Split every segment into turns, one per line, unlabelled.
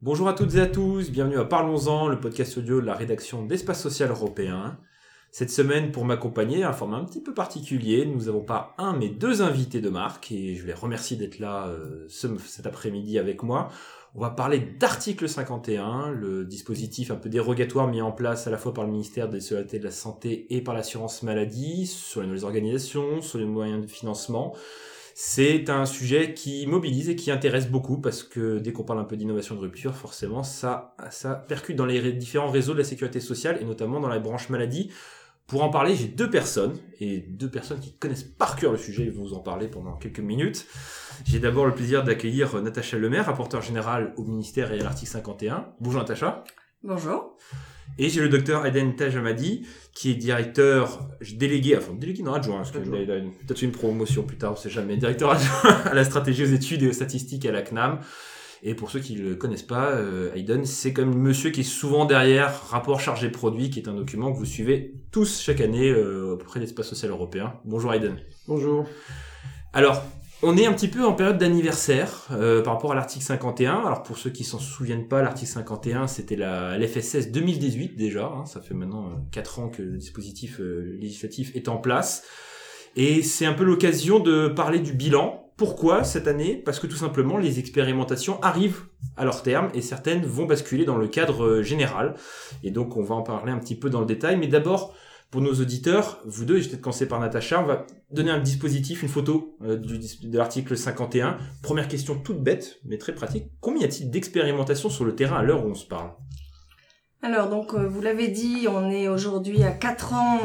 Bonjour à toutes et à tous, bienvenue à Parlons-en, le podcast audio de la rédaction d'Espace Social Européen. Cette semaine, pour m'accompagner, un format un petit peu particulier, nous n'avons pas un mais deux invités de marque et je les remercie d'être là euh, ce, cet après-midi avec moi. On va parler d'article 51, le dispositif un peu dérogatoire mis en place à la fois par le ministère des Solidarités de la Santé et par l'assurance maladie, sur les nouvelles organisations, sur les moyens de financement. C'est un sujet qui mobilise et qui intéresse beaucoup parce que dès qu'on parle un peu d'innovation de rupture, forcément, ça, ça percute dans les différents réseaux de la sécurité sociale et notamment dans la branche maladie. Pour en parler, j'ai deux personnes, et deux personnes qui connaissent par cœur le sujet, ils vont vous en parler pendant quelques minutes. J'ai d'abord le plaisir d'accueillir Natacha Lemaire, rapporteur général au ministère et à l'article 51. Bonjour Natacha.
Bonjour.
Et j'ai le docteur Aden Tajamadi, qui est directeur délégué, enfin délégué non adjoint, parce qu'il a peut-être une promotion plus tard, on sait jamais, directeur adjoint à la stratégie aux études et aux statistiques à la CNAM. Et pour ceux qui le connaissent pas, euh, Hayden, c'est comme monsieur qui est souvent derrière rapport chargé produit, qui est un document que vous suivez tous chaque année euh, auprès de l'espace social européen. Bonjour Hayden.
Bonjour.
Alors, on est un petit peu en période d'anniversaire euh, par rapport à l'article 51. Alors pour ceux qui s'en souviennent pas, l'article 51 c'était la l'FSS 2018 déjà. Hein. ça fait maintenant 4 ans que le dispositif euh, législatif est en place. Et c'est un peu l'occasion de parler du bilan. Pourquoi cette année? Parce que tout simplement les expérimentations arrivent à leur terme et certaines vont basculer dans le cadre euh, général. Et donc on va en parler un petit peu dans le détail. Mais d'abord, pour nos auditeurs, vous deux, vais peut-être commencer par Natacha, on va donner un dispositif, une photo euh, de l'article 51. Première question toute bête, mais très pratique. Combien y a-t-il d'expérimentations sur le terrain à l'heure où on se parle?
Alors donc euh, vous l'avez dit, on est aujourd'hui à 4 ans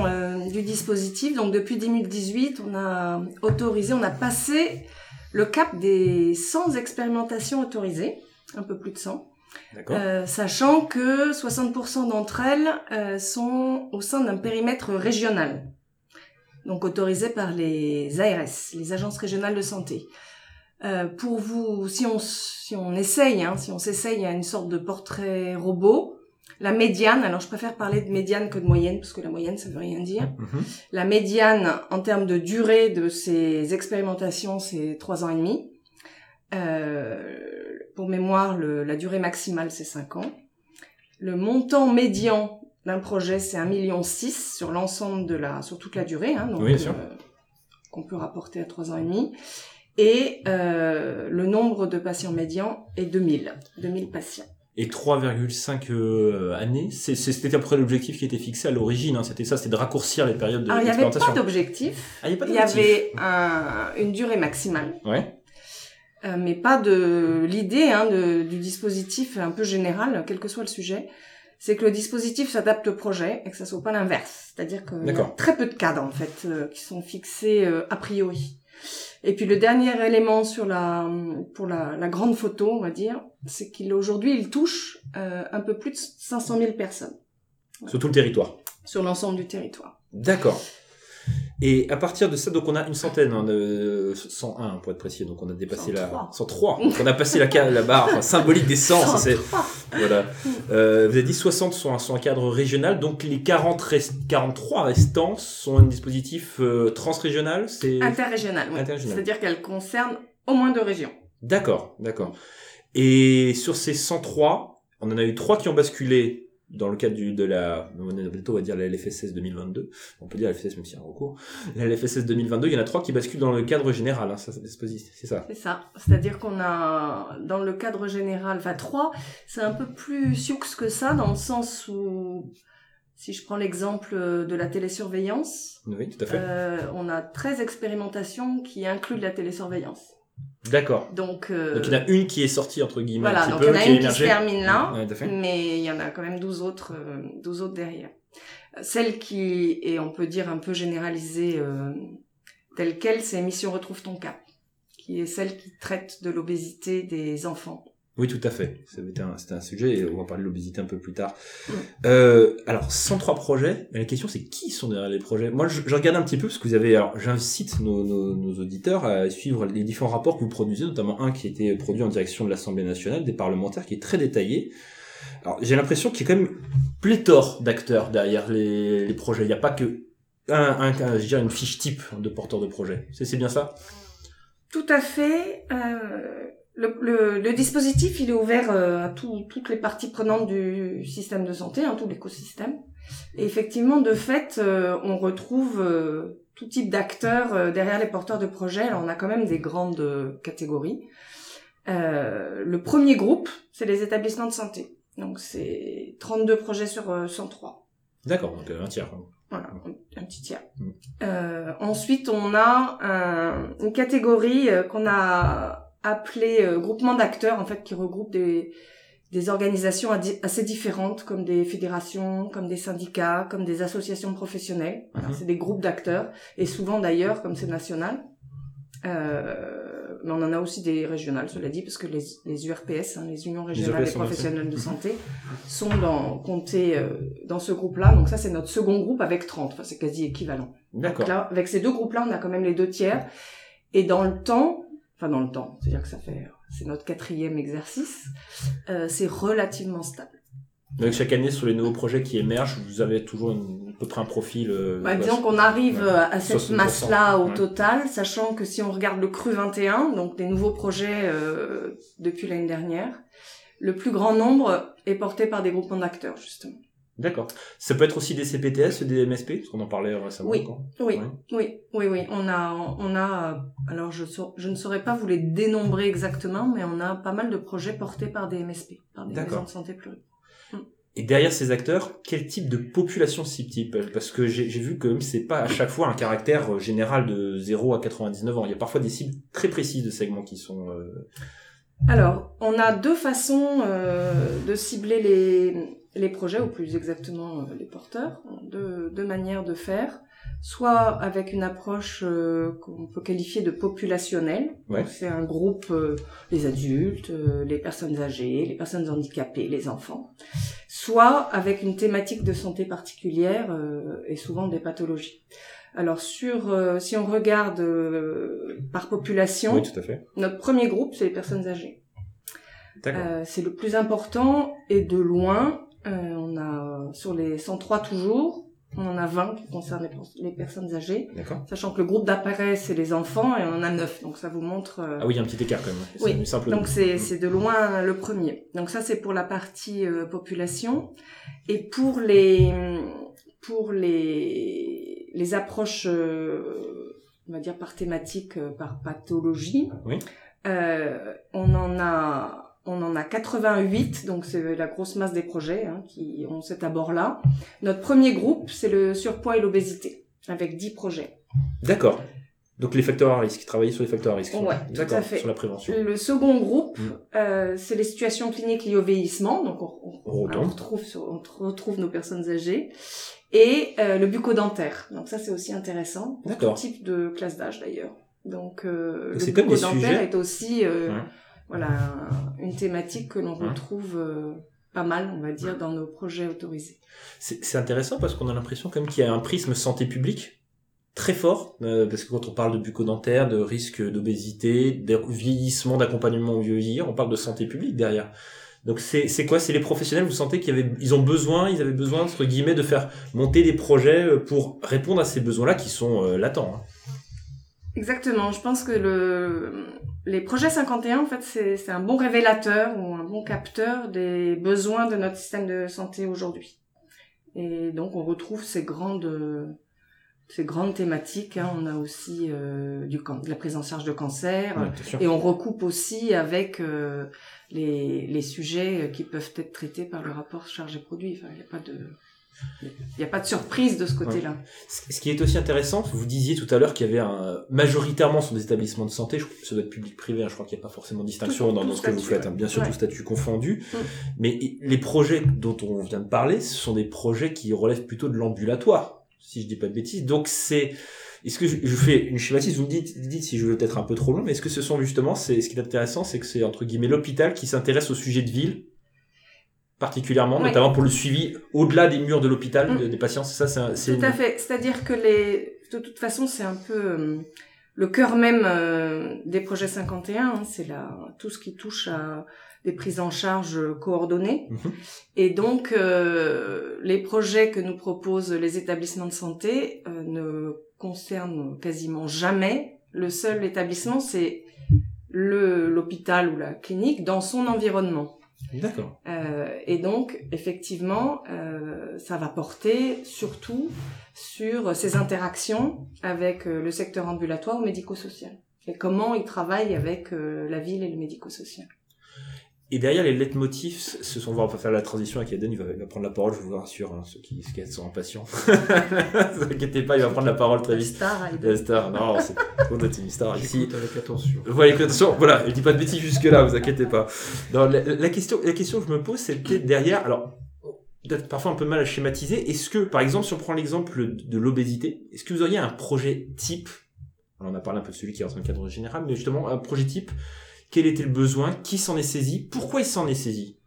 du dispositif. Donc depuis 2018, on a autorisé, on a passé le cap des 100 expérimentations autorisées, un peu plus de 100. Euh, sachant que 60% d'entre elles euh, sont au sein d'un périmètre régional, donc autorisé par les ARS, les agences régionales de santé. Euh, pour vous, si on si on essaye, hein, si on s'essaye à une sorte de portrait robot, la médiane, alors je préfère parler de médiane que de moyenne parce que la moyenne ça veut rien dire. La médiane en termes de durée de ces expérimentations, c'est trois ans et demi. Euh, pour mémoire, le, la durée maximale, c'est 5 ans. Le montant médian d'un projet, c'est 1,6 million sur l'ensemble de la, sur toute la durée, hein, donc,
oui,
euh, qu'on peut rapporter à 3 ans et demi. Et euh, le nombre de patients médians est 2000, 2000 patients.
Et 3,5 euh, années, c'était à peu près l'objectif qui était fixé à l'origine. Hein, c'était ça, c'était de raccourcir les périodes de
Alors, il n'y avait pas d'objectif.
Ah, il
y, avait un, une durée maximale.
Ouais.
Euh, mais pas de l'idée hein, du dispositif un peu général, quel que soit le sujet. C'est que le dispositif s'adapte au projet et que ça soit pas l'inverse. C'est-à-dire qu'il y a très peu de cadres en fait euh, qui sont fixés euh, a priori. Et puis le dernier élément sur la pour la, la grande photo, on va dire, c'est qu'aujourd'hui il touche un peu plus de 500 000 personnes.
Sur tout le territoire.
Sur l'ensemble du territoire.
D'accord. Et à partir de ça, donc on a une centaine, hein, de 101 pour être précis, donc on a dépassé 103. la 103. Donc on a passé la, la barre enfin, symbolique des 100. C'est voilà. Euh, vous avez dit 60 sont un, sont un cadre régional, donc les 40 43 restants sont un dispositif euh, transrégional.
C'est interrégional. Oui. C'est-à-dire qu'elles concernent au moins deux régions.
D'accord, d'accord. Et sur ces 103, on en a eu trois qui ont basculé dans le cadre du, de la, on va dire la LFSS 2022, on peut dire LFSS même s'il y a un recours, la LFSS 2022, il y en a trois qui basculent dans le cadre général, hein, c'est ça
C'est ça, c'est-à-dire qu'on a, dans le cadre général, enfin trois, c'est un peu plus sioux que ça, dans le sens où, si je prends l'exemple de la télésurveillance,
oui, tout à fait.
Euh, on a 13 expérimentations qui incluent la télésurveillance.
D'accord.
Donc, euh...
donc il y en a une qui est sortie entre guillemets
voilà,
un petit
donc
peu,
il y en a une qui se termine là,
ouais,
mais il y en a quand même 12 autres, euh, 12 autres derrière. Celle qui est, on peut dire, un peu généralisée euh, telle quelle, c'est Mission Retrouve ton cap, qui est celle qui traite de l'obésité des enfants.
Oui, tout à fait. C'était un, un, sujet et on va parler de l'obésité un peu plus tard. Euh, alors, 103 projets. Mais la question, c'est qui sont derrière les projets? Moi, je, je, regarde un petit peu parce que vous avez. Alors, j'incite nos, nos, nos, auditeurs à suivre les différents rapports que vous produisez, notamment un qui a été produit en direction de l'Assemblée nationale, des parlementaires, qui est très détaillé. Alors, j'ai l'impression qu'il y a quand même pléthore d'acteurs derrière les, les projets. Il n'y a pas que un, un, un- je dirais une fiche type de porteur de projet. C'est c'est bien ça?
Tout à fait. Euh, le, le, le dispositif, il est ouvert euh, à tout- toutes les parties prenantes du système de santé, hein, tout l'écosystème. Et effectivement, de fait, euh, on retrouve euh, tout type d'acteurs euh, derrière les porteurs de projets. Alors, on a quand même des grandes euh, catégories. Euh, le premier groupe, c'est les établissements de santé. Donc, c'est 32 projets sur euh, 103.
D'accord, donc un tiers.
Voilà, un, petit tiers.
Mm.
Euh, ensuite, on a un- une catégorie qu'on a appelée euh, groupement d'acteurs, en fait, qui regroupe des, des organisations assez différentes, comme des fédérations, comme des syndicats, comme des associations professionnelles.
Mhm.
C'est des groupes d'acteurs, et souvent d'ailleurs, comme c'est national. Euh, mais on en a aussi des régionales, cela dit, parce que les, les URPS, hein, les Unions régionales des professionnels de
Mhm.
santé, sont dans, comptés euh, dans ce groupe-là. Donc ça, c'est notre second groupe avec 30. Enfin, c'est quasi équivalent. Donc
D'accord.
là, avec ces deux groupes-là, on a quand même les deux tiers. Et dans le temps, enfin dans le temps, c'est-à-dire que ça fait, c'est notre quatrième exercice, euh, c'est relativement stable.
Donc chaque année, sur les nouveaux projets qui émergent, vous avez toujours une, à peu près un profil. euh,
Bah, disons qu'on arrive
ouais.
euh, à cette
60%,
masse-là au
ouais.
total, sachant que si on regarde le cru 21, donc des nouveaux projets euh, depuis l'année dernière, le plus grand nombre est porté par des groupements d'acteurs, justement.
D'accord. Ça peut être aussi des CPTS, des MSP, parce qu'on en parlait récemment.
Oui.
encore.
Oui,
Ouais.
oui, oui, oui. On a, on a, euh, alors je, je ne saurais pas vous les dénombrer exactement, mais on a pas mal de projets portés par des MSP, par des maisons de santé plurielles.
Et derrière ces acteurs, quel type de population cible-t-il? Parce que j'ai vu que c'est pas à chaque fois un caractère euh, général de 0 à 99 ans. Il y a parfois des cibles très précises de segments qui sont... euh,
Alors, on a deux façons euh, de cibler les, les projets, ou plus exactement euh, les porteurs, deux, deux manières de faire. Soit avec une approche euh, qu'on peut qualifier de populationnelle.
Ouais.
C'est un groupe, euh, les adultes, euh, les personnes âgées, les personnes handicapées, les enfants. Soit avec une thématique de santé particulière euh, et souvent des pathologies. Alors sur, euh, si on regarde euh, par population,
Oui, tout à fait.
notre premier groupe, c'est les personnes âgées. Euh, c'est le plus important et de loin, on a sur les 103 toujours, on en a 20 qui concernent les, pers- les personnes âgées, sachant que le groupe d'apparaît c'est les enfants et on en a 9, donc ça vous montre. euh,
Ah oui, il y a un petit écart quand même.
Oui,
simple.
donc c'est c'est de loin le premier. Donc ça c'est pour la partie euh, population et pour les pour les les approches euh, on va dire par thématique euh, par pathologie.
Oui.
euh, on en a on en a 88, donc c'est la grosse masse des projets hein, qui ont cet abord-là. Notre premier groupe, c'est le surpoids et l'obésité, avec 10 projets.
D'accord. Donc les facteurs à risque, travailler sur les facteurs à risque.
Ouais, tout à fait.
Sur la prévention.
Le second groupe,
Mm.
euh, c'est les situations cliniques liées au vieillissement. Donc, on, retrouve, sur- on retrouve nos personnes âgées. Et euh, le bucco-dentaire. Donc, ça, c'est aussi intéressant. Pour tout type de classe d'âge, d'ailleurs. Donc, euh, le bucco-dentaire
sujets-
est aussi euh,
Ouais.
Voilà, un- une thématique que l'on
Ouais.
retrouve euh, pas mal, on va dire, dans nos projets autorisés.
C'est intéressant parce qu'on a l'impression quand même qu'il y a un prisme santé publique très fort, euh, parce que quand on parle de bucco-dentaire, de risque d'obésité, de vieillissement, d'accompagnement au vieillir, on parle de santé publique derrière. Donc c'est quoi? C'est les professionnels, vous sentez qu'ils avaient, ils ont besoin, ils avaient besoin entre guillemets de faire monter des projets euh, pour répondre à ces besoins-là qui sont euh, latents. hein.
Exactement. Je pense que le, les projets 51, en fait, c'est un bon révélateur ou un bon capteur des besoins de notre système de santé aujourd'hui. Et donc, on retrouve ces grandes, ces grandes thématiques. hein. On a aussi euh, du, de la prise en charge de cancer.
Ouais.
Et on recoupe aussi avec euh, les, les sujets qui peuvent être traités par le rapport charge-produit. Enfin, il n'y a pas de... Il n'y a pas de surprise de ce côté-là.
Ce ce qui est aussi intéressant, vous disiez tout à l'heure qu'il y avait un, majoritairement sur des établissements de santé, je, ça doit être public-privé, hein, je crois qu'il n'y a pas forcément de distinction
Tout-
dans,
tout
dans ce que vous faites, hein, bien sûr
ouais.
tout statut confondu,
Mm.
mais les projets dont on vient de parler, ce sont des projets qui relèvent plutôt de l'ambulatoire, si je dis pas de bêtises, donc c'est... Est-ce que je, je fais une schématise, vous me dites, dites si je veux être un peu trop long, mais est-ce que ce sont justement, c'est ce qui est intéressant, c'est que c'est entre guillemets l'hôpital qui s'intéresse au sujet de ville particulièrement,
Ouais.
notamment pour le suivi au-delà des murs de l'hôpital
Mm.
de- des patients. C'est ça, c'est
Tout
une-
à fait. C'est-à-dire que les, de toute façon, c'est un peu euh, le cœur même euh, des projets 51. hein, c'est la tout ce qui touche à des prises en charge coordonnées.
Mhm.
Et donc, euh, les projets que nous proposent les établissements de santé ne concernent quasiment jamais le seul établissement, c'est le l'hôpital ou la clinique dans son environnement.
D'accord.
Euh, et donc, effectivement, euh, ça va porter surtout sur ces interactions avec euh, le secteur ambulatoire ou médico-social. Et comment ils travaillent avec euh, la ville et le médico-social.
Et derrière les leitmotifs, ce sont, on va faire la transition avec Eden, il va, il va prendre la parole, je vous rassure, hein, ceux qui, ceux qui sont impatients. ne vous inquiétez pas, il va prendre la parole très
La
vite.
star.
La star, non, c'est on est une star ici.
Avec attention.
Voilà, attention, voilà, je dis pas de bêtises jusque là, vous inquiétez pas. Non, la, la question, la question que je me pose, c'est peut-être derrière, alors, peut-être parfois un peu mal à schématiser, est-ce que, par exemple, si on prend l'exemple de l'obésité, est-ce que vous auriez un projet type, alors on a parlé un peu de celui qui est dans le cadre général, mais justement, un projet type, quel était le besoin, qui s'en est saisi, pourquoi il s'en est saisi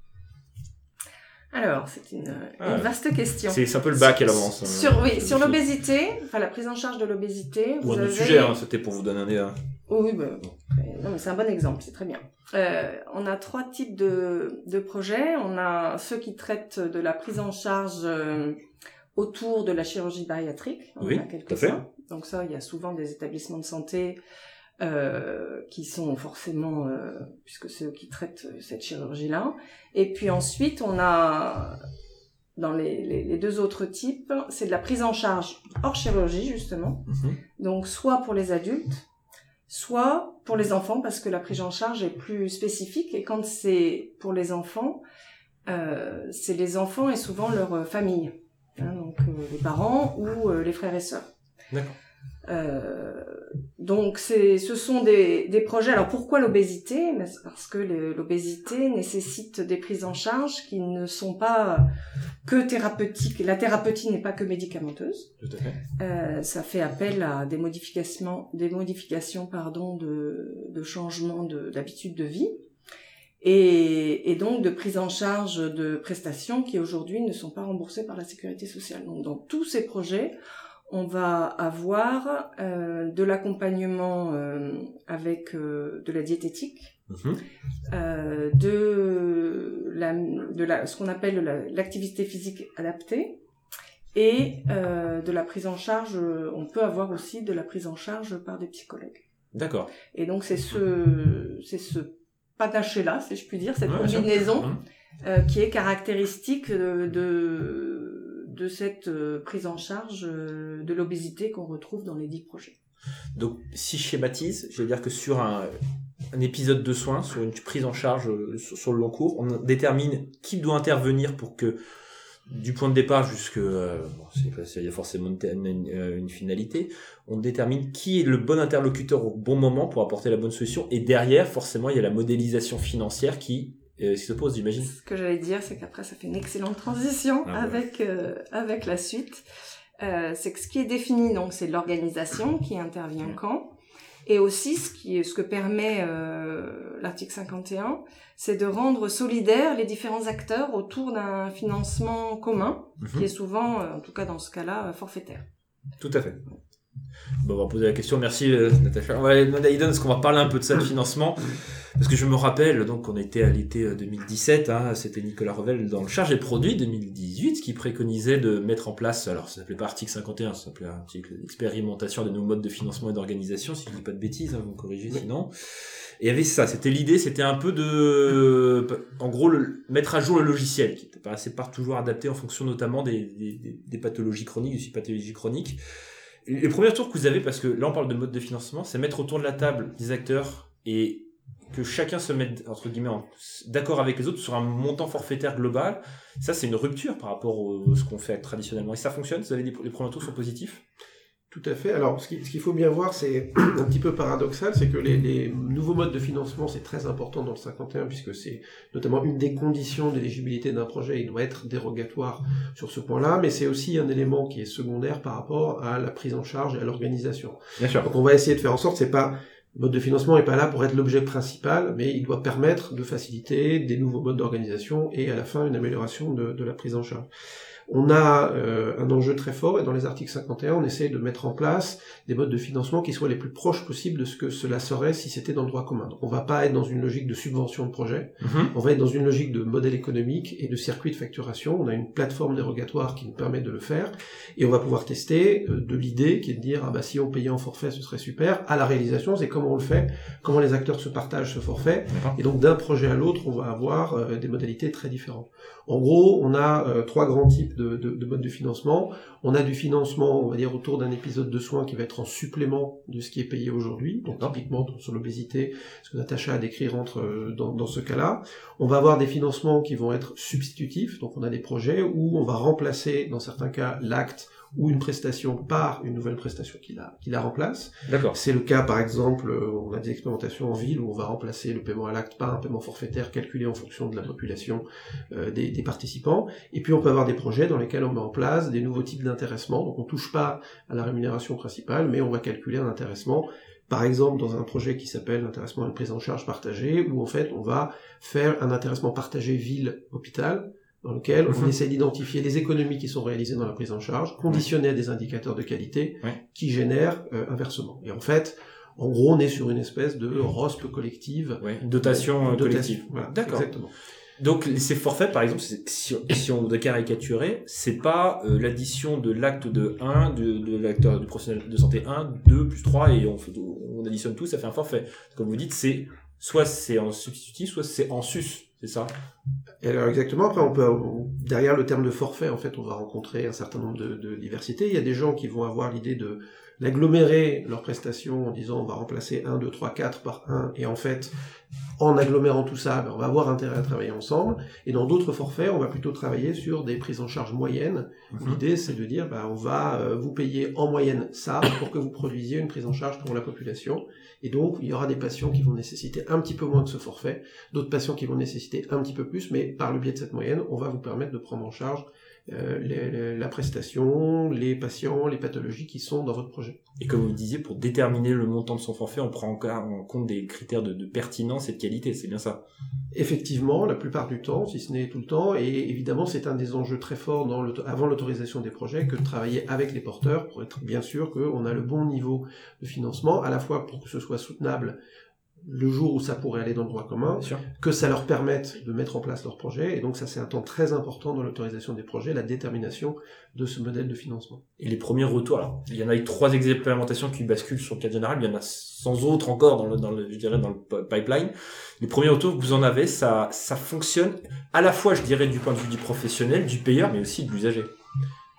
Alors, c'est une,
Ah.
une vaste question.
C'est un peu le bac à l'avance. hein.
Sur, oui, sur
C'est-
l'obésité, enfin la prise en charge de l'obésité,
Ou
vous avez...
sujet, hein, c'était pour vous donner un...
Oh oui, mais c'est un bon exemple, c'est très bien. Euh, on a trois types de, de projets. On a ceux qui traitent de la prise en charge euh, autour de la chirurgie bariatrique. On
Oui, tout à fait.
Donc ça, il y a souvent des établissements de santé euh, qui sont forcément, euh, puisque c'est eux qui traitent cette chirurgie-là. Et puis ensuite, on a dans les, les, les deux autres types, c'est de la prise en charge hors chirurgie justement.
Mhm.
Donc soit pour les adultes, soit pour les enfants parce que la prise en charge est plus spécifique et quand c'est pour les enfants, euh, c'est les enfants et souvent leur famille, hein, donc euh, les parents ou euh, les frères et sœurs.
D'accord.
Euh, donc c'est, ce sont des, des projets. Alors pourquoi l'obésité? C'est Parce que l'obésité nécessite des prises en charge qui ne sont pas que thérapeutiques. La thérapeutique n'est pas que médicamenteuse.
Tout à fait.
Euh, ça fait appel à des modifications, des modifications pardon, de, de changement de- d'habitude de, vie et, et donc de prise en charge de prestations qui aujourd'hui ne sont pas remboursées par la sécurité sociale. Donc dans tous ces projets, on va avoir euh, de l'accompagnement euh, avec euh, de la diététique,
Mhm.
de, la, de la, ce qu'on appelle la- l'activité physique adaptée et de la prise en charge. On peut avoir aussi de la prise en charge par des psychologues.
D'accord.
Et donc c'est ce, c'est ce panaché-là, si je puis dire, cette
Ouais,
combinaison
Mhm.
qui est caractéristique de, de, de cette euh, prise en charge euh, de l'obésité qu'on retrouve dans les dix projets.
Donc, si je schématise, je vais dire que sur un, épisode de soins, sur une prise en charge euh, sur, le long cours, on détermine qui doit intervenir pour que, du point de départ jusque, bon, il y a forcément une finalité, on détermine qui est le bon interlocuteur au bon moment pour apporter la bonne solution, et derrière, forcément, il y a la modélisation financière qui euh, s'y oppose, j'imagine.
Ce que j'allais dire, c'est qu'après, ça fait une excellente transition
Ah
avec, euh, avec la suite. Euh, c'est que ce qui est défini, donc, c'est l'organisation qui intervient
Mhm.
quand. Et aussi, ce, qui, ce que permet euh, l'article 51, c'est de rendre solidaires les différents acteurs autour d'un financement commun,
Mhm.
qui est souvent, en tout cas dans ce cas-là, forfaitaire.
Tout à fait. On va poser la question. Merci euh, Natacha. On va aller demander à Aiden parce qu'on va parler un peu de ça, le financement. Parce que je me rappelle, donc on était à l'été euh, 2017, hein, c'était Nicolas Revel dans le chargé de produit 2018 qui préconisait de mettre en place, alors ça s'appelait pas article 51, ça s'appelait article d'expérimentation de nouveaux modes de financement et d'organisation, si je dis pas de bêtises, hein, vous me corrigez sinon. Et il y avait ça, c'était l'idée, c'était un peu de, en gros, le- mettre à jour le logiciel, qui n'était pas assez toujours adapté en fonction notamment des, des, des- des pathologies chroniques, des pathologies chroniques. Les premiers tours que vous avez, parce que là on parle de mode de financement, c'est mettre autour de la table des acteurs et que chacun se mette entre guillemets d'accord avec les autres sur un montant forfaitaire global. Ça c'est une rupture par rapport à ce qu'on fait traditionnellement. Et ça fonctionne? Vous avez les premiers tours sont positifs
Tout à fait. Alors, ce qui- ce qu'il faut bien voir, c'est un petit peu paradoxal, c'est que les, les nouveaux modes de financement, c'est très important dans le 51, puisque c'est notamment une des conditions d'éligibilité d'un projet, il doit être dérogatoire sur ce point-là, mais c'est aussi un élément qui est secondaire par rapport à la prise en charge et à l'organisation.
Bien sûr.
Donc on va essayer de faire en sorte, c'est pas le mode de financement n'est pas là pour être l'objet principal, mais il doit permettre de faciliter des nouveaux modes d'organisation et à la fin une amélioration de, de la prise en charge. On a euh, un enjeu très fort et dans les articles 51, on essaie de mettre en place des modes de financement qui soient les plus proches possibles de ce que cela serait si c'était dans le droit commun. Donc on va pas être dans une logique de subvention de projet,
Mhm.
on va être dans une logique de modèle économique et de circuit de facturation. On a une plateforme dérogatoire qui nous permet de le faire et on va pouvoir tester euh, de l'idée qui est de dire ah bah si on payait en forfait ce serait super à la réalisation c'est comment on le fait, comment les acteurs se partagent ce forfait et donc d'un projet à l'autre, on va avoir euh, des modalités très différentes. En gros, on a trois grands types de, de- de modes de financement. On a du financement, on va dire, autour d'un épisode de soins qui va être en supplément de ce qui est payé aujourd'hui. Donc typiquement sur l'obésité, ce que Natacha a décrit rentre euh, dans, dans ce cas-là. On va avoir des financements qui vont être substitutifs. Donc on a des projets où on va remplacer, dans certains cas, l'acte ou une prestation par une nouvelle prestation qui la, qui la remplace.
D'accord.
C'est le cas, par exemple, euh, on a des expérimentations en ville où on va remplacer le paiement à l'acte par un paiement forfaitaire calculé en fonction de la population euh, des, des participants. Et puis on peut avoir des projets dans lesquels on met en place des nouveaux types d'intéressement. Donc on touche pas à la rémunération principale, mais on va calculer un intéressement. Par exemple, dans un projet qui s'appelle l'intéressement à une prise en charge partagée, où en fait on va faire un intéressement partagé ville-hôpital, dans lequel on
Mhm.
essaie d'identifier les économies qui sont réalisées dans la prise en charge, conditionnées à des indicateurs de qualité, qui génèrent euh, un versement. Et en fait, en gros, on est sur une espèce de ROSP collective.
Ouais. Une dotation euh,
Dotation,
collective.
Voilà,
D'accord.
Exactement.
Donc ces forfaits, par exemple, si, si on doit caricaturer, c'est pas euh, l'addition de l'acte de 1, de, de l'acteur du professionnel de santé 1, 2 plus 3 et on, fait, on additionne tout, ça fait un forfait. Comme vous dites, c'est soit c'est en substitutif, soit c'est en sus, c'est ça?
Et alors exactement, après on peut on- derrière le terme de forfait, en fait, on va rencontrer un certain nombre de, de diversités. Il y a des gens qui vont avoir l'idée de d'agglomérer leurs prestations en disant on va remplacer 1, 2, 3, 4 par 1 et en fait en agglomérant tout ça, ben, on va avoir intérêt à travailler ensemble. Et dans d'autres forfaits, on va plutôt travailler sur des prises en charge moyennes.
Mhm.
L'idée, c'est de dire, ben, on va euh, vous payer en moyenne ça pour que vous produisiez une prise en charge pour la population. Et donc, il y aura des patients qui vont nécessiter un petit peu moins que ce forfait, d'autres patients qui vont nécessiter un petit peu plus, mais par le biais de cette moyenne, on va vous permettre de prendre en charge euh, les- la prestation, les patients, les pathologies qui sont dans votre projet.
Et comme vous disiez, pour déterminer le montant de son forfait, on prend en compte des critères de, de pertinence et de qualité, c'est bien ça
Effectivement, la plupart du temps, si ce n'est tout le temps, et évidemment c'est un des enjeux très forts dans avant l'autorisation des projets que de travailler avec les porteurs pour être bien sûr qu'on a le bon niveau de financement, à la fois pour que ce soit soutenable le jour où ça pourrait aller dans le droit commun, que ça leur permette de mettre en place leur projet, et donc ça c'est un temps très important dans l'autorisation des projets, la détermination de ce modèle de financement.
Et les premiers retours, alors, il y en a eu trois expérimentations qui basculent sur le cadre général, il y en a sans autres encore dans le, dans le, je dirais, dans le pipeline. Les premiers retours que vous en avez, ça, ça fonctionne à la fois, je dirais, du point de vue du professionnel, du payeur, mais aussi de l'usager.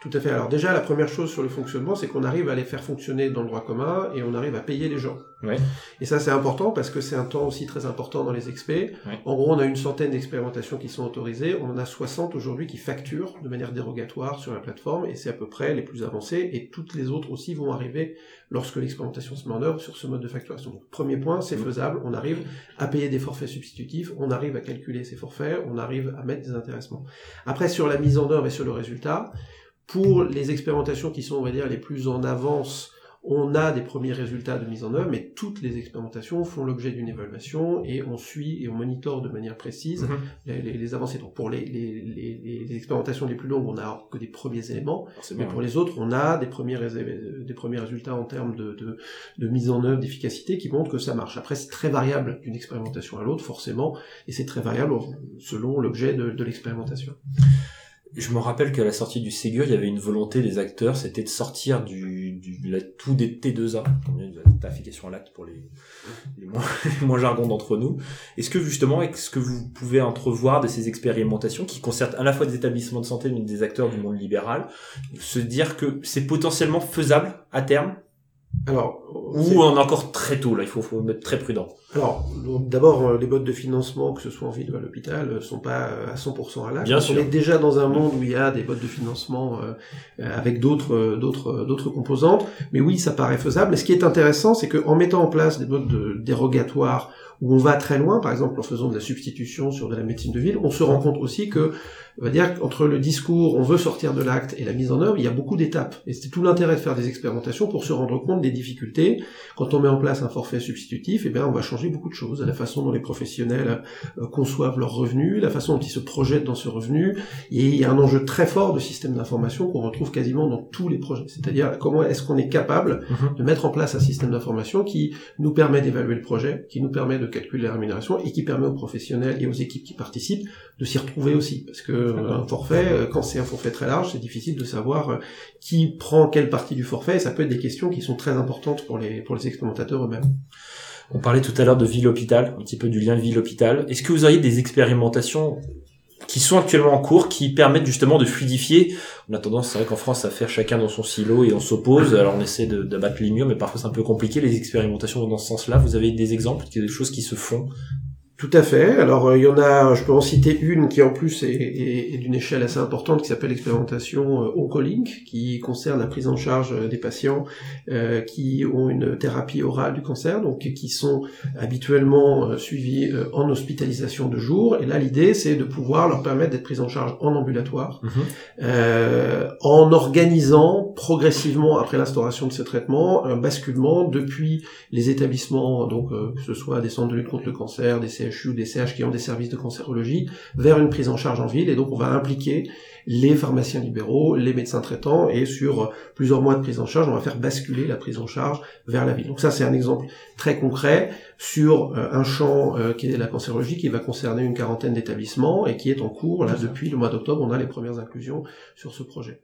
Tout à fait. Alors déjà, la première chose sur le fonctionnement, c'est qu'on arrive à les faire fonctionner dans le droit commun et on arrive à payer les gens.
Ouais.
Et ça, c'est important parce que c'est un temps aussi très important dans les expés.
Ouais.
En gros, on a une centaine d'expérimentations qui sont autorisées. On en a 60 aujourd'hui qui facturent de manière dérogatoire sur la plateforme et c'est à peu près les plus avancées et toutes les autres aussi vont arriver lorsque l'expérimentation se met en œuvre sur ce mode de facturation. Donc, premier point, c'est
Mhm.
faisable. On arrive à payer des forfaits substitutifs. On arrive à calculer ces forfaits. On arrive à mettre des intéressements. Après, sur la mise en œuvre et sur le résultat, pour les expérimentations qui sont, on va dire, les plus en avance, on a des premiers résultats de mise en œuvre, mais toutes les expérimentations font l'objet d'une évaluation et on suit et on monitore de manière précise
Mhm.
les, les- les avancées. Donc pour les, expérimentations les plus longues, on n'a que des premiers éléments, mais pour les autres, on a des premiers, rés- des premiers résultats en termes de, de, de mise en œuvre, d'efficacité, qui montrent que ça marche. Après, c'est très variable d'une expérimentation à l'autre, forcément, et c'est très variable selon l'objet de, de l'expérimentation.
Je me rappelle qu'à la sortie du Ségur, il y avait une volonté des acteurs, c'était de sortir du, tout des T2A, comme on dit, de à l'acte pour les, moins, moins jargons d'entre nous. Est-ce que justement, est-ce que vous pouvez entrevoir de ces expérimentations qui concernent à la fois des établissements de santé mais des acteurs du monde libéral, se dire que c'est potentiellement faisable à terme
Alors,
ou on est encore très tôt là, il faut, faut être très prudent.
Alors, d'abord, euh, les modes de financement, que ce soit en ville ou à l'hôpital, euh, sont pas euh, à 100% à l'acte.
Bien
On
sûr.
est déjà dans un monde où il y a des modes de financement avec d'autres, d'autres, d'autres composantes. Mais oui, ça paraît faisable. Mais ce qui est intéressant, c'est qu'en mettant en place des modes de, dérogatoires où on va très loin, par exemple en faisant de la substitution sur de la médecine de ville, on se rend compte aussi que, on va dire qu'entre le discours, on veut sortir de l'acte et la mise en œuvre, il y a beaucoup d'étapes. Et c'est tout l'intérêt de faire des expérimentations pour se rendre compte des difficultés. Quand on met en place un forfait substitutif, eh bien, on va changer beaucoup de choses, la façon dont les professionnels euh, conçoivent leurs revenus, la façon dont ils se projettent dans ce revenu, et il y a un enjeu très fort de système d'information qu'on retrouve quasiment dans tous les projets. C'est-à-dire comment est-ce qu'on est capable
Mhm.
de mettre en place un système d'information qui nous permet d'évaluer le projet, qui nous permet de calculer la rémunération et qui permet aux professionnels et aux équipes qui participent de s'y retrouver aussi. Parce que un forfait, euh, quand c'est un forfait très large, c'est difficile de savoir euh, qui prend quelle partie du forfait. Et ça peut être des questions qui sont très importantes pour les pour les expérimentateurs eux-mêmes.
On parlait tout à l'heure de ville-hôpital, un petit peu du lien ville-hôpital. Est-ce que vous auriez des expérimentations qui sont actuellement en cours, qui permettent justement de fluidifier? On a tendance, c'est vrai qu'en France, à faire chacun dans son silo et on s'oppose. Alors on essaie d'abattre les murs, mais parfois c'est un peu compliqué les expérimentations dans ce sens-là. Vous avez des exemples, des choses qui se font
Tout à fait. Alors euh, il y en a, je peux en citer une qui en plus est, est- est d'une échelle assez importante, qui s'appelle l'expérimentation euh, Oncolink, qui concerne la prise en charge euh, des patients euh, qui ont une thérapie orale du cancer, donc qui sont habituellement suivis en hospitalisation de jour. Et là l'idée c'est de pouvoir leur permettre d'être pris en charge en ambulatoire, euh, en organisant progressivement après l'instauration de ce traitement un basculement depuis les établissements, donc euh, que ce soit des centres de lutte contre le cancer, des CHU, des CH qui ont des services de cancérologie, vers une prise en charge en ville. Et donc on va impliquer les pharmaciens libéraux, les médecins traitants, et sur euh, plusieurs mois de prise en charge, on va faire basculer la prise en charge vers la ville. Donc ça c'est un exemple très concret sur euh, un champ euh, qui est la cancérologie, qui va concerner une quarantaine d'établissements et qui est en cours. Là depuis le mois d'octobre, on a les premières inclusions sur ce projet.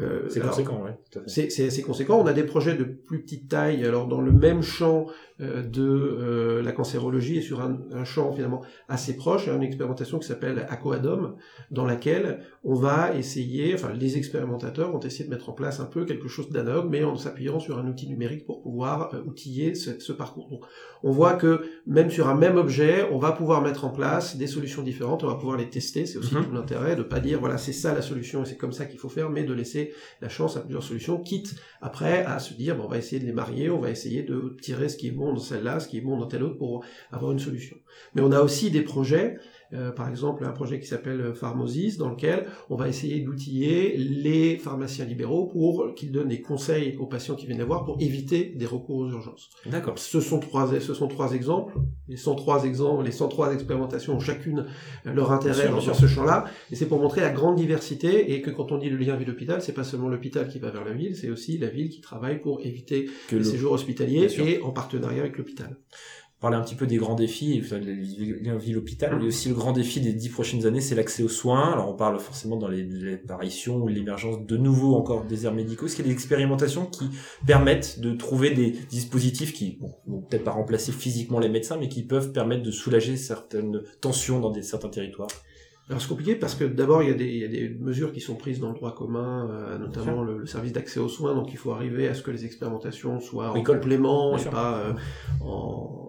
Euh,
C'est conséquent, oui.
C'est assez conséquent. On a des projets de plus petite taille, alors dans le même champ euh, de euh, la cancérologie et sur un, un champ finalement assez proche, il y a une expérimentation qui s'appelle Aquadome, dans laquelle on va essayer, enfin les expérimentateurs vont essayer de mettre en place un peu quelque chose d'analogue, mais en s'appuyant sur un outil numérique pour pouvoir outiller ce, ce parcours. Donc, on voit que même sur un même objet, on va pouvoir mettre en place des solutions différentes, on va pouvoir les tester. C'est aussi
Mhm.
tout l'intérêt de pas dire voilà c'est ça la solution et c'est comme ça qu'il faut faire, mais de laisser la chance à plusieurs solutions, quitte après à se dire bon, on va essayer de les marier, on va essayer de tirer ce qui est bon dans celle-là, ce qui est bon dans telle autre pour avoir une solution. Mais on a aussi des projets, euh, par exemple un projet qui s'appelle Pharmosis, dans lequel on va essayer d'outiller les pharmaciens libéraux pour qu'ils donnent des conseils aux patients qui viennent les voir pour éviter des recours aux urgences.
D'accord.
Ce sont trois, ce sont trois exemples. Les 103 exemples, les 103 expérimentations ont chacune euh, leur intérêt
sûr,
dans ce champ-là. Et c'est pour montrer la grande diversité et que quand on dit le lien ville-hôpital, c'est pas seulement l'hôpital qui va vers la ville, c'est aussi la ville qui travaille pour éviter
Que
les
le-
séjours hospitaliers et en partenariat avec l'hôpital.
Parler un petit peu des grands défis, enfin, le lien ville-hôpital, mais aussi le grand défi des dix prochaines années, c'est l'accès aux soins. Alors on parle forcément dans les- l'apparition ou l'émergence de nouveaux encore déserts médicaux. Est-ce qu'il y a des expérimentations qui permettent de trouver des dispositifs qui bon, vont peut-être pas remplacer physiquement les médecins, mais qui peuvent permettre de soulager certaines tensions dans des, certains territoires?
Alors c'est compliqué parce que d'abord il y, a des, il y a des mesures qui sont prises dans le droit commun, euh, notamment le, le service d'accès aux soins, donc il faut arriver à ce que les expérimentations soient en
École.
complément
Bien
et
sûr.
pas euh, en-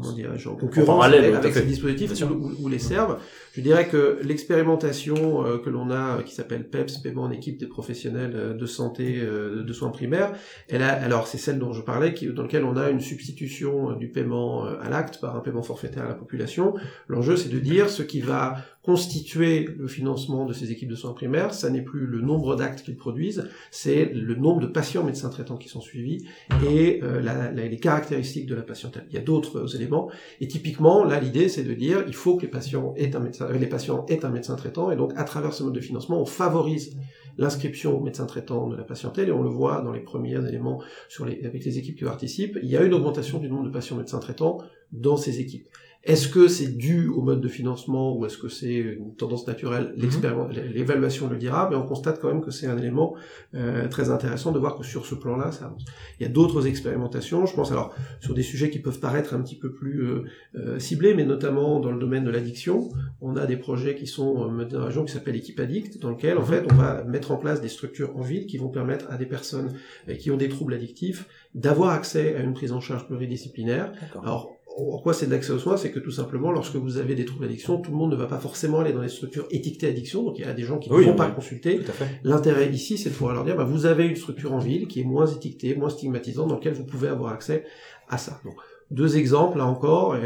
comment dirais-je en
En
concurrence avec, avec ces dispositifs ou, les servent. Je dirais que l'expérimentation euh, que l'on a, euh, qui s'appelle PEPS, paiement en équipe des professionnels euh, de santé euh, de soins primaires, elle a, alors c'est celle dont je parlais, qui, dans laquelle on a une substitution du paiement à l'acte par un paiement forfaitaire à la population. L'enjeu, c'est de dire ce qui va constituer le financement de ces équipes de soins primaires, ça n'est plus le nombre d'actes qu'ils produisent, c'est le nombre de patients médecins traitants qui sont suivis et euh, les caractéristiques de la patientèle. Il y a d'autres euh, éléments et typiquement là l'idée c'est de dire il faut que les patients aient un médecin, les patients aient un médecin traitant et donc à travers ce mode de financement on favorise l'inscription médecin traitant de la patientèle et on le voit dans les premiers éléments avec les équipes qui participent, il y a une augmentation du nombre de patients médecins traitants dans ces équipes. Est-ce que c'est dû au mode de financement ou est-ce que c'est une tendance naturelle? L'expériment- L'évaluation le dira, mais on constate quand même que c'est un élément euh, très intéressant de voir que sur ce plan-là, ça avance. Il y a d'autres expérimentations, je pense alors sur des sujets qui peuvent paraître un petit peu plus euh, euh, ciblés, mais notamment dans le domaine de l'addiction, on a des projets qui sont euh, menés dans la région qui s'appelle Équipe Addict, dans lequel en fait on va mettre en place des structures en ville qui vont permettre à des personnes euh, qui ont des troubles addictifs d'avoir accès à une prise en charge pluridisciplinaire. Alors, en quoi c'est de l'accès aux soins C'est que tout simplement, lorsque vous avez des troubles d'addiction, tout le monde ne va pas forcément aller dans les structures étiquetées addiction, donc il y a des gens qui ne
Oui,
vont
oui.
pas consulter. L'intérêt ici, c'est de pouvoir leur dire, bah, vous avez une structure en ville qui est moins étiquetée, moins stigmatisante, dans laquelle vous pouvez avoir accès à ça. Donc, deux exemples là encore.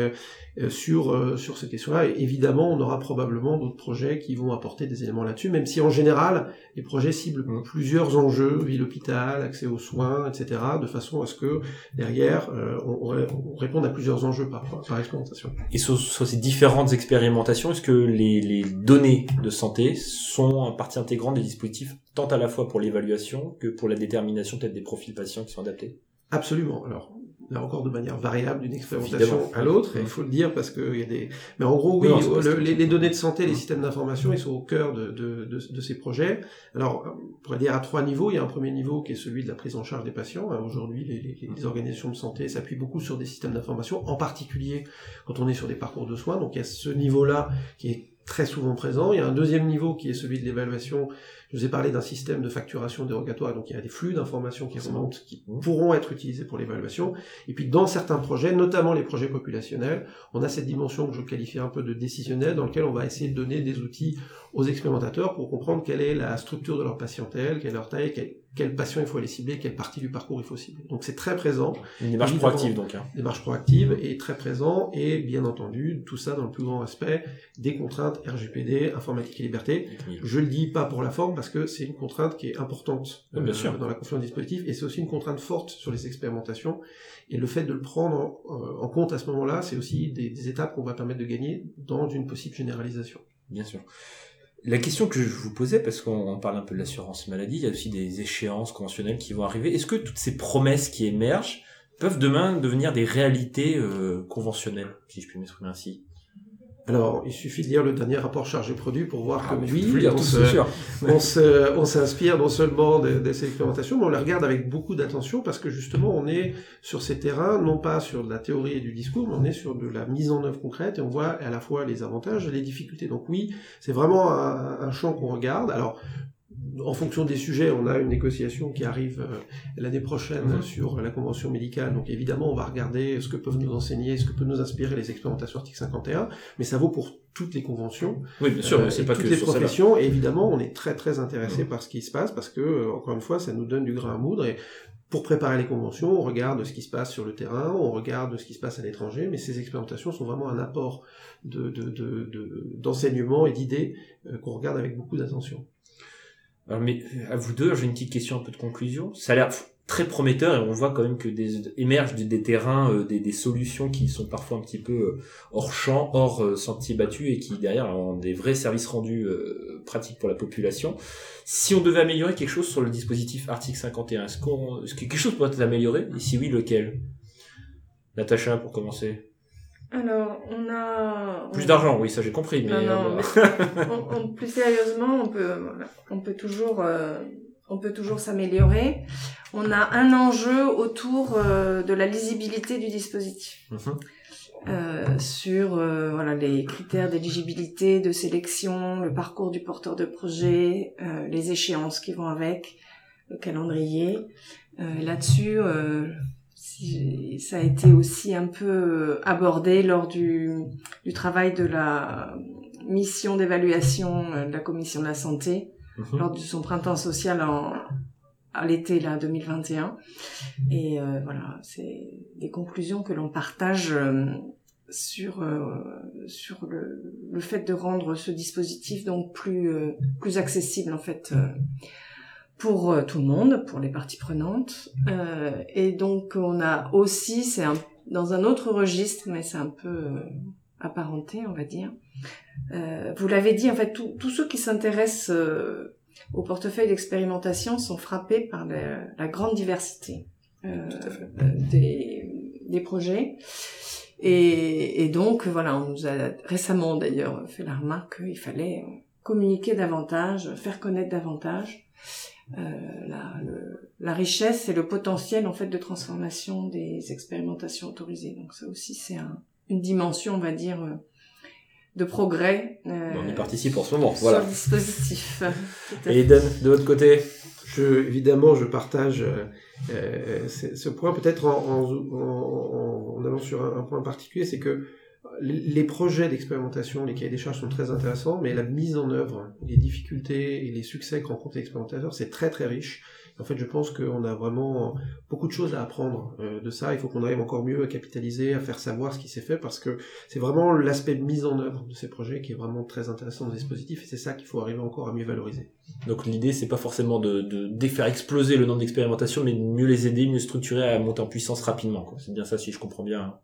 Euh, sur, euh, sur cette question-là. évidemment, on aura probablement d'autres projets qui vont apporter des éléments là-dessus, même si en général, les projets ciblent mmh. plusieurs enjeux, ville-hôpital, accès aux soins, etc., de façon à ce que derrière, euh, on, on, réponde à plusieurs enjeux par, par expérimentation.
Et sur, ces différentes expérimentations, est-ce que les, les données de santé sont partie intégrante des dispositifs, tant à la fois pour l'évaluation que pour la détermination peut-être des profils patients qui sont adaptés?
Absolument. Alors, là encore de manière variable d'une expérimentation à l'autre, il faut le dire parce qu'il y a des... Mais en gros, oui, les, données de santé, les systèmes d'information, ils sont au cœur de, de, de, ces projets. Alors, on pourrait dire à trois niveaux. Il y a un premier niveau qui est celui de la prise en charge des patients. Hein, aujourd'hui, les, les, organisations de santé s'appuient beaucoup sur des systèmes d'information, en particulier quand on est sur des parcours de soins. Donc il y a ce niveau-là qui est très souvent présent. Il y a un deuxième niveau qui est celui de l'évaluation je vous ai parlé d'un système de facturation dérogatoire, donc il y a des flux d'informations qui remontent, qui mmh. pourront être utilisés pour l'évaluation. Et puis dans certains projets, notamment les projets populationnels, on a cette dimension que je qualifie un peu de décisionnelle, dans lequel on va essayer de donner des outils aux expérimentateurs pour comprendre quelle est la structure de leur patientèle, quelle est leur taille, quelle, quelle patient il faut aller cibler, quelle partie du parcours il faut cibler. Donc c'est très présent.
Une démarche proactive donc. Hein.
Démarche proactive et très présent et bien entendu tout ça dans le plus grand aspect des contraintes RGPD, informatique et liberté. Je le dis pas pour la forme parce que c'est une contrainte qui est importante
bien euh, sûr.
dans la confiance dispositif et c'est aussi une contrainte forte sur les expérimentations et le fait de le prendre en, euh, compte à ce moment-là, c'est aussi des, des étapes qu'on va permettre de gagner dans une possible généralisation.
Bien sûr. La question que je vous posais, parce qu'on parle un peu de l'assurance maladie, il y a aussi des échéances conventionnelles qui vont arriver. Est-ce que toutes ces promesses qui émergent peuvent demain devenir des réalités euh, conventionnelles, si je puis m'exprimer ainsi?
Alors, il suffit de lire le dernier rapport chargé produit pour voir
ah,
que oui, on, se, on, s'inspire non seulement de, de, ces expérimentations, mais on les regarde avec beaucoup d'attention parce que justement, on est sur ces terrains, non pas sur de la théorie et du discours, mais on est sur de la mise en œuvre concrète et on voit à la fois les avantages et les difficultés. Donc oui, c'est vraiment un, un champ qu'on regarde. Alors, en fonction des sujets, on a une négociation qui arrive euh, l'année prochaine mhm. sur la convention médicale. Donc évidemment, on va regarder ce que peuvent nous enseigner, ce que peut nous inspirer les expérimentations article 51, mais ça vaut pour toutes les conventions.
Oui, bien sûr, c'est pas
toutes les professions. Et évidemment, on est très très intéressé mhm. par ce qui se passe parce que euh, encore une fois, ça nous donne du grain à moudre et pour préparer les conventions, on regarde ce qui se passe sur le terrain, on regarde ce qui se passe à l'étranger, mais ces expérimentations sont vraiment un apport d'enseignement de, de, et d'idées euh, qu'on regarde avec beaucoup d'attention.
Alors, mais à vous deux, j'ai une petite question un peu de conclusion. Ça a l'air très prometteur et on voit quand même que des, émergent des, terrains, euh, des, des, solutions qui sont parfois un petit peu euh, hors champ, hors euh, sentier battu et qui derrière ont des vrais services rendus pratiques pour la population. Si on devait améliorer quelque chose sur le dispositif article 51, est-ce, qu'on, est-ce que quelque chose pourrait être amélioré? Et si oui, lequel? Natacha, pour commencer.
Alors, on a...
Plus d'argent, oui, ça j'ai compris. Mais,
non, euh, plus sérieusement, on peut, on peut toujours, euh, on peut toujours s'améliorer. On a un enjeu autour euh, de la lisibilité du dispositif. Mhm. sur voilà les critères d'éligibilité, de sélection, le parcours du porteur de projet, les échéances qui vont avec, le calendrier. Là-dessus, ça a été aussi un peu euh, abordé lors du, du travail de la mission d'évaluation euh, de la commission de la santé mhm. lors de son printemps social en, à l'été là 2021 et euh, voilà c'est des conclusions que l'on partage sur sur le, le, fait de rendre ce dispositif donc plus plus accessible en fait pour euh, tout le monde, pour les parties prenantes. Euh, et donc on a aussi, c'est dans un autre registre, mais c'est un peu euh, apparenté, on va dire. Euh, vous l'avez dit, en fait, tous ceux qui s'intéressent euh, au portefeuille d'expérimentation sont frappés par la, la grande diversité des, des, projets. Et, et, donc, voilà, on nous a récemment d'ailleurs fait la remarque qu'il fallait communiquer davantage, faire connaître davantage. Euh, la, la, richesse et le potentiel en fait de transformation des expérimentations autorisées. Donc ça aussi c'est un, une dimension, on va dire, euh, de progrès.
Euh, on y participe en ce moment, voilà.
Sur le dispositif.
et Eden, de votre côté
je, évidemment, je partage euh, ce point. Peut-être en, en, en, allant sur un, un point particulier, c'est que les projets d'expérimentation, les cahiers des charges sont très intéressants, mais la mise en œuvre, les difficultés et les succès que rencontrent les expérimentateurs, c'est très très riche. En fait, je pense qu'on a vraiment beaucoup de choses à apprendre euh, de ça. Il faut qu'on arrive encore mieux à capitaliser, à faire savoir ce qui s'est fait, parce que c'est vraiment l'aspect mise en œuvre de ces projets qui est vraiment très intéressant dans le dispositif, et c'est ça qu'il faut arriver encore à mieux valoriser.
Donc l'idée, c'est pas forcément de, de, de, faire exploser le nombre d'expérimentations, mais de mieux les aider, mieux structurer à monter en puissance rapidement. C'est bien ça, si je comprends bien.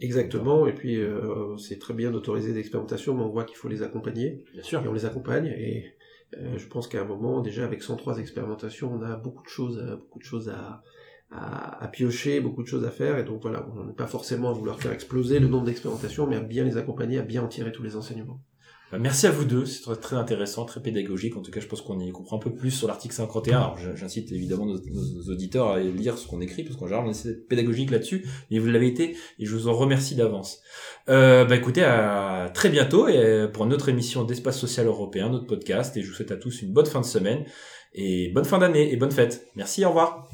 Exactement, et puis euh, c'est très bien d'autoriser des expérimentations, mais on voit qu'il faut les accompagner.
Bien sûr.
Et on les accompagne, et euh, je pense qu'à un moment, déjà avec 103 expérimentations, on a beaucoup de choses, euh, beaucoup de choses à, à, à, piocher, beaucoup de choses à faire, et donc voilà, on n'est pas forcément à vouloir faire exploser le nombre d'expérimentations, mais à bien les accompagner, à bien en tirer tous les enseignements.
Bah, merci à vous deux, c'est très intéressant, très pédagogique. En tout cas, je pense qu'on y comprend un peu plus sur l'article 51. Alors, j'incite évidemment nos, auditeurs à lire ce qu'on écrit, parce qu'en général, on essaie d'être pédagogique là-dessus. Mais vous l'avez été, et je vous en remercie d'avance. Euh, bah écoutez, à très bientôt et pour une autre émission d'Espace Social Européen, notre podcast. Et je vous souhaite à tous une bonne fin de semaine, et bonne fin d'année, et bonne fête. Merci, au revoir.